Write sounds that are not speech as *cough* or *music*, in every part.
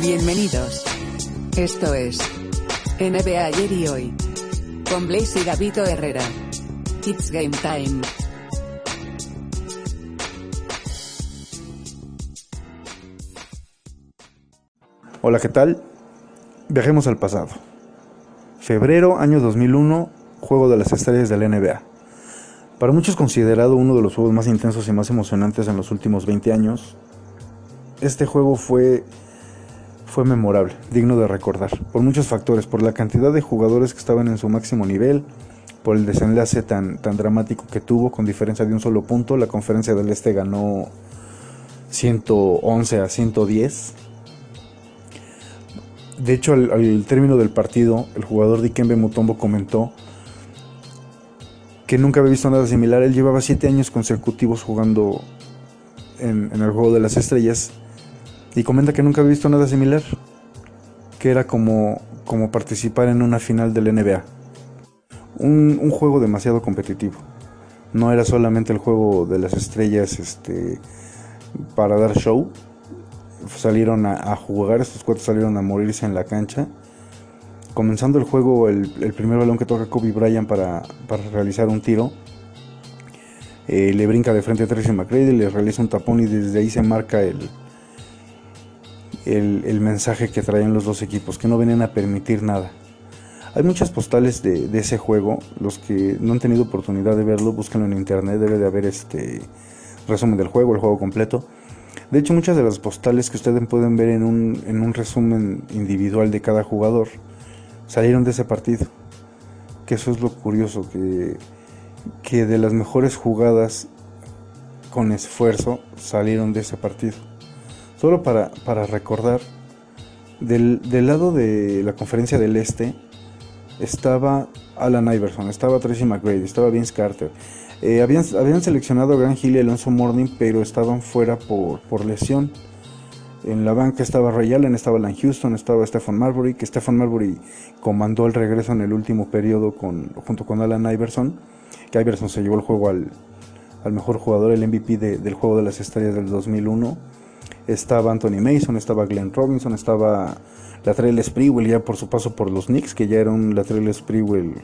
Bienvenidos. Esto es NBA ayer y hoy. Con Blaze y Gabito Herrera. It's game time. Hola, ¿qué tal? Viajemos al pasado. Febrero, año 2001, Juego de las Estrellas del NBA. Para muchos considerado uno de los juegos más intensos y más emocionantes en los últimos 20 años, este juego fue, fue memorable, digno de recordar, por muchos factores, por la cantidad de jugadores que estaban en su máximo nivel, por el desenlace tan, tan dramático que tuvo, con diferencia de un solo punto, la conferencia del Este ganó 111 a 110. De hecho, al, término del partido, el jugador Dikembe Mutombo comentó que nunca había visto nada similar. Él llevaba siete años consecutivos jugando en, el juego de las estrellas y comenta que nunca había visto nada similar, que era como, como participar en una final del NBA. Un, un, juego demasiado competitivo. No era solamente el juego de las estrellas este, para dar show. Salieron a, jugar, estos cuatro salieron a morirse en la cancha comenzando el juego, el, el, primer balón que toca Kobe Bryant para, para realizar un tiro, eh, le brinca de frente a Tracy McGrady, le realiza un tapón y desde ahí se marca el, el, mensaje que traían los dos equipos, que no venían a permitir nada. Hay muchas postales de, de, ese juego, los que no han tenido oportunidad de verlo, búsquenlo en internet, debe de haber este resumen del juego, el juego completo. De hecho, muchas de las postales que ustedes pueden ver en un, en un resumen individual de cada jugador, salieron de ese partido. Que eso es lo curioso, que, que de las mejores jugadas con esfuerzo salieron de ese partido. Solo para, para recordar, del, del, lado de la conferencia del Este estaba Alan Iverson, estaba Tracy McGrady, estaba Vince Carter. Eh, habían, habían seleccionado a Grant Hill y Alonso Morning, pero estaban fuera por, por lesión. En la banca estaba Ray Allen, estaba Alan Houston, estaba Stephen Marbury, que Stephen Marbury comandó el regreso en el último periodo con, junto con Alan Iverson, que Iverson se llevó el juego al, al mejor jugador, el MVP de, del juego de las estrellas del 2001. Estaba Anthony Mason, estaba Glenn Robinson, estaba Latrell Sprewell ya por su paso por los Knicks, que ya era un Latrell Sprewell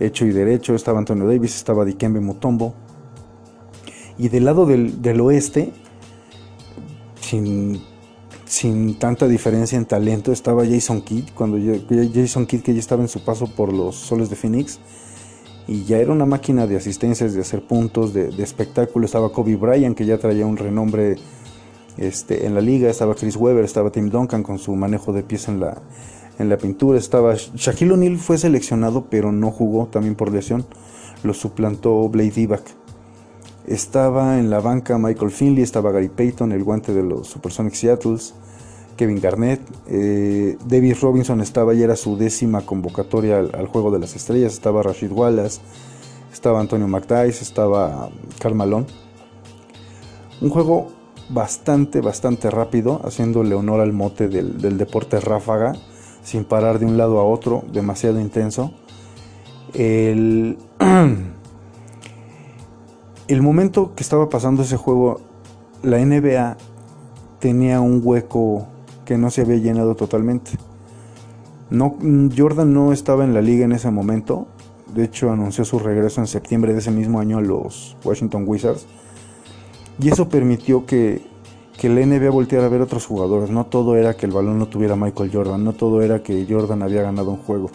hecho y derecho, estaba Antonio Davis, estaba Dikembe Mutombo. Y del lado del, del oeste sin, sin tanta diferencia en talento. Estaba Jason Kidd, cuando Jason Kidd que ya estaba en su paso por los Soles de Phoenix. Y ya era una máquina de asistencias, de hacer puntos, de, de espectáculo. Estaba Kobe Bryant, que ya traía un renombre este, en la liga. Estaba Chris Webber, estaba Tim Duncan con su manejo de pies en la, en la pintura. Estaba Shaquille O'Neal fue seleccionado, pero no jugó también por lesión. Lo suplantó Blade Divac. Estaba en la banca Michael Finley, estaba Gary Payton, el guante de los Supersonics Seattles, Kevin Garnett, eh, David Robinson estaba y era su décima convocatoria al, al, Juego de las Estrellas, estaba Rashid Wallace, estaba Antonio McDice, estaba Karl Malone. Un juego bastante, bastante rápido, haciéndole honor al mote del, del deporte ráfaga, sin parar de un lado a otro, demasiado intenso. El... *clears throat* el momento que estaba pasando ese juego, la NBA tenía un hueco que no se había llenado totalmente. No, Jordan no estaba en la liga en ese momento. De hecho, anunció su regreso en septiembre de ese mismo año a los Washington Wizards. Y eso permitió que, que la NBA volteara a ver otros jugadores. No todo era que el balón no tuviera Michael Jordan. No todo era que Jordan había ganado un juego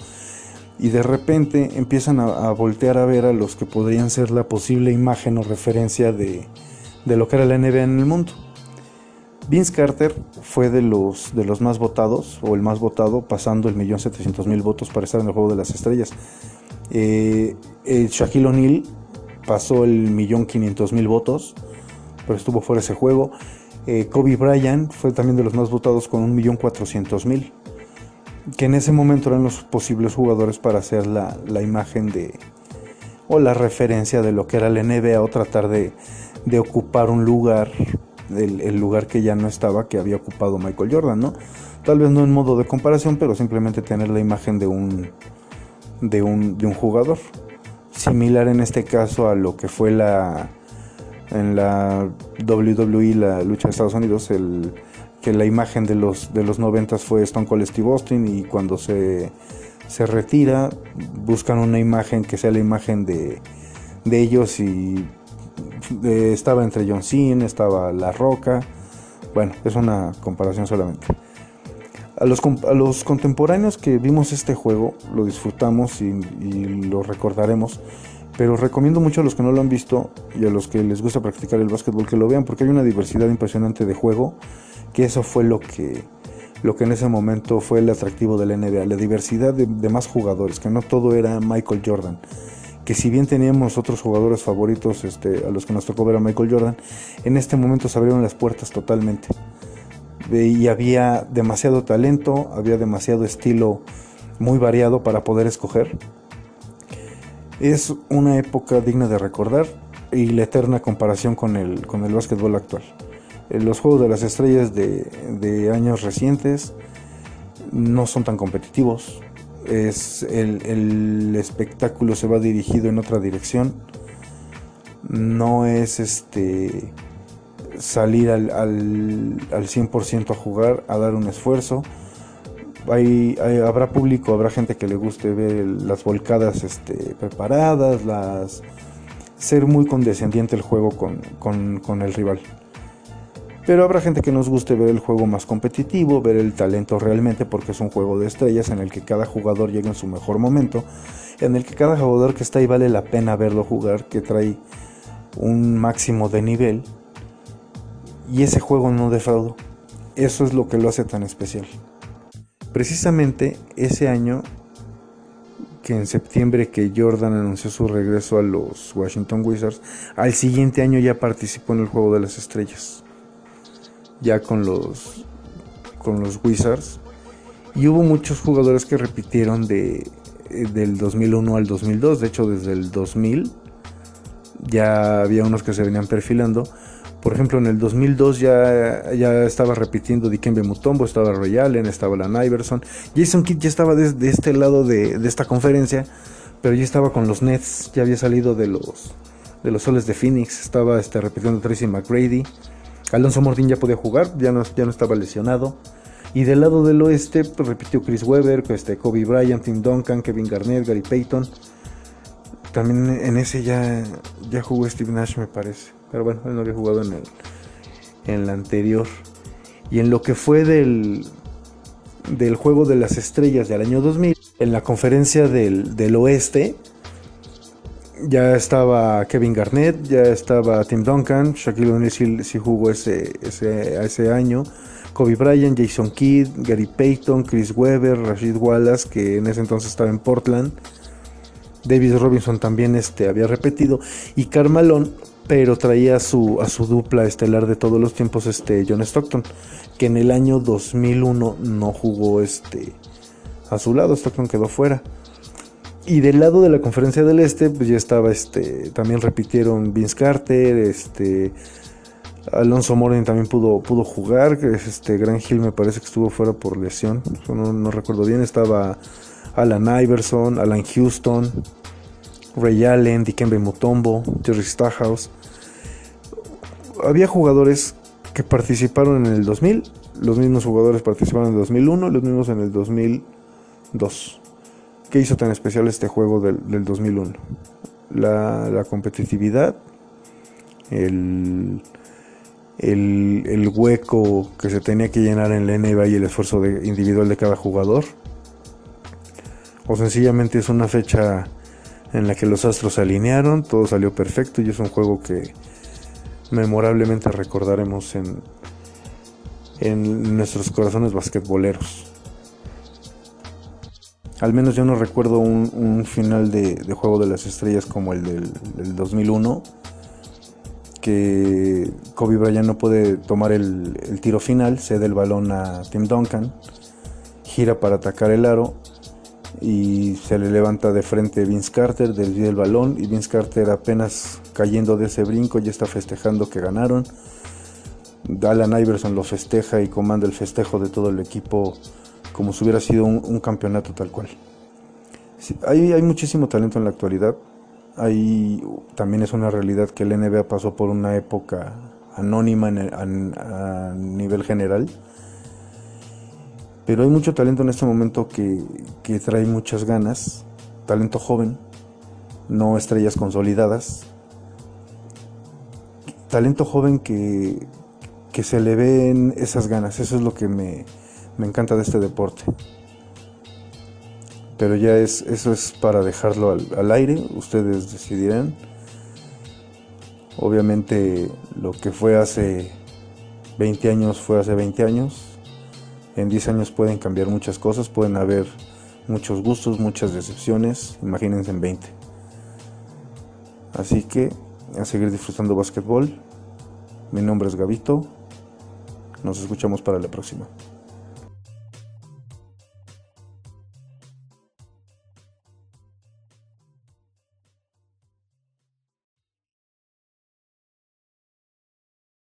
y de repente empiezan a, voltear a ver a los que podrían ser la posible imagen o referencia de, de, lo que era la NBA en el mundo. Vince Carter fue de los, de los más votados, o el más votado, pasando el millón setecientos mil votos para estar en el Juego de las Estrellas. Eh, eh, Shaquille O'Neal pasó el millón quinientos mil votos, pero estuvo fuera ese juego. Eh, Kobe Bryant fue también de los más votados con un millón cuatrocientos mil que en ese momento eran los posibles jugadores para hacer la, la, imagen de o la referencia de lo que era la NBA o tratar de, de ocupar un lugar, el, el, lugar que ya no estaba, que había ocupado Michael Jordan, ¿no? Tal vez no en modo de comparación, pero simplemente tener la imagen de un, de un, de un jugador. Similar en este caso a lo que fue la en la WWE, la lucha de Estados Unidos, el que la imagen de los, de los 90 fue Stone Cold Steve Austin y cuando se, se retira buscan una imagen que sea la imagen de, de ellos y estaba entre John Cena, estaba La Roca. Bueno, es una comparación solamente. A los, a los contemporáneos que vimos este juego, lo disfrutamos y, lo recordaremos. Pero recomiendo mucho a los que no lo han visto y a los que les gusta practicar el básquetbol que lo vean porque hay una diversidad impresionante de juego, que eso fue lo que, lo que en ese momento fue el atractivo de la NBA, la diversidad de, más jugadores, que no todo era Michael Jordan que si bien teníamos otros jugadores favoritos este, a los que nos tocó ver a Michael Jordan, en este momento se abrieron las puertas totalmente. Y había demasiado talento, había demasiado estilo muy variado para poder escoger. Es una época digna de recordar y la eterna comparación con el, con el básquetbol actual. Eh, los Juegos de las Estrellas de, de años recientes no son tan competitivos, es el, espectáculo se va dirigido en otra dirección. No es este salir al, al, al 100% a jugar, a dar un esfuerzo. Hay, habrá público, habrá gente que le guste ver las volcadas este, preparadas, las ser muy condescendiente el juego con, con el rival. Pero habrá gente que nos guste ver el juego más competitivo, ver el talento realmente, porque es un juego de estrellas en el que cada jugador llega en su mejor momento, en el que cada jugador que está ahí vale la pena verlo jugar, que trae un máximo de nivel. Y ese juego no defrauda. Eso es lo que lo hace tan especial. Precisamente ese año que en septiembre que Jordan anunció su regreso a los Washington Wizards, al siguiente año ya participó en el Juego de las Estrellas ya con los, con los Wizards. Y hubo muchos jugadores que repitieron de, del 2001 al 2002. De hecho, desde el 2000 ya había unos que se venían perfilando. Por ejemplo, en el 2002 ya, ya estaba repitiendo Dikembe Mutombo, estaba Ray Allen, estaba Lan Iverson. Jason Kidd ya estaba de, este lado de, de, esta conferencia, pero ya estaba con los Nets, ya había salido de los, de los Soles de Phoenix, estaba este, repitiendo Tracy McGrady. Alonso Mortín ya podía jugar, ya no, ya no estaba lesionado. Y del lado del oeste, pues, repitió Chris Webber, este, Kobe Bryant, Tim Duncan, Kevin Garnett, Gary Payton. También en ese ya, ya jugó Steve Nash, me parece. Pero bueno, él no había jugado en el, en la anterior. Y en lo que fue del, del Juego de las Estrellas del año 2000, en la conferencia del, del oeste, ya estaba Kevin Garnett, ya estaba Tim Duncan, Shaquille O'Neal sí, jugó ese, ese, ese año, Kobe Bryant, Jason Kidd, Gary Payton, Chris Webber, Rashid Wallace, que en ese entonces estaba en Portland, David Robinson también este, había repetido, y Carmalón, pero traía a su, a su dupla estelar de todos los tiempos, este, John Stockton, que en el año 2001 no jugó este, a su lado, Stockton quedó fuera. Y del lado de la conferencia del este, pues ya estaba este, también repitieron Vince Carter, este, Alonso Morin también pudo, pudo jugar, este, Gran Hill me parece que estuvo fuera por lesión, no, recuerdo bien, estaba Alan Iverson, Alan Houston, Ray Allen, Dikembe Mutombo, Jerry Stackhouse. Había jugadores que participaron en el 2000, los mismos jugadores participaron en el 2001, los mismos en el 2002. ¿Qué hizo tan especial este juego del, 2001? La, competitividad, el, el, hueco que se tenía que llenar en la NBA y el esfuerzo individual de cada jugador. O sencillamente es una fecha en la que los astros se alinearon, todo salió perfecto y es un juego que memorablemente recordaremos en, en nuestros corazones basquetboleros. Al menos yo no recuerdo un, final de, Juego de las Estrellas como el del, 2001, que Kobe Bryant no puede tomar el, tiro final, cede el balón a Tim Duncan, gira para atacar el aro y se le levanta de frente Vince Carter, desvía el balón y Vince Carter apenas cayendo de ese brinco ya está festejando que ganaron. Alan Iverson lo festeja y comanda el festejo de todo el equipo como si hubiera sido un, campeonato tal cual. hay, hay, muchísimo talento en la actualidad. Hay, también es una realidad que el NBA pasó por una época anónima a nivel general. Pero hay mucho talento en este momento que, que trae muchas ganas, talento joven, no estrellas consolidadas, talento joven que, que se le ven esas ganas, eso es lo que me, me encanta de este deporte. Pero ya es, eso es para dejarlo al, al aire, ustedes decidirán. Obviamente lo que fue hace 20 años fue hace 20 años. En 10 años pueden cambiar muchas cosas, pueden haber muchos gustos, muchas decepciones, imagínense en 20. Así que a seguir disfrutando básquetbol. Mi nombre es Gavito. Nos escuchamos para la próxima.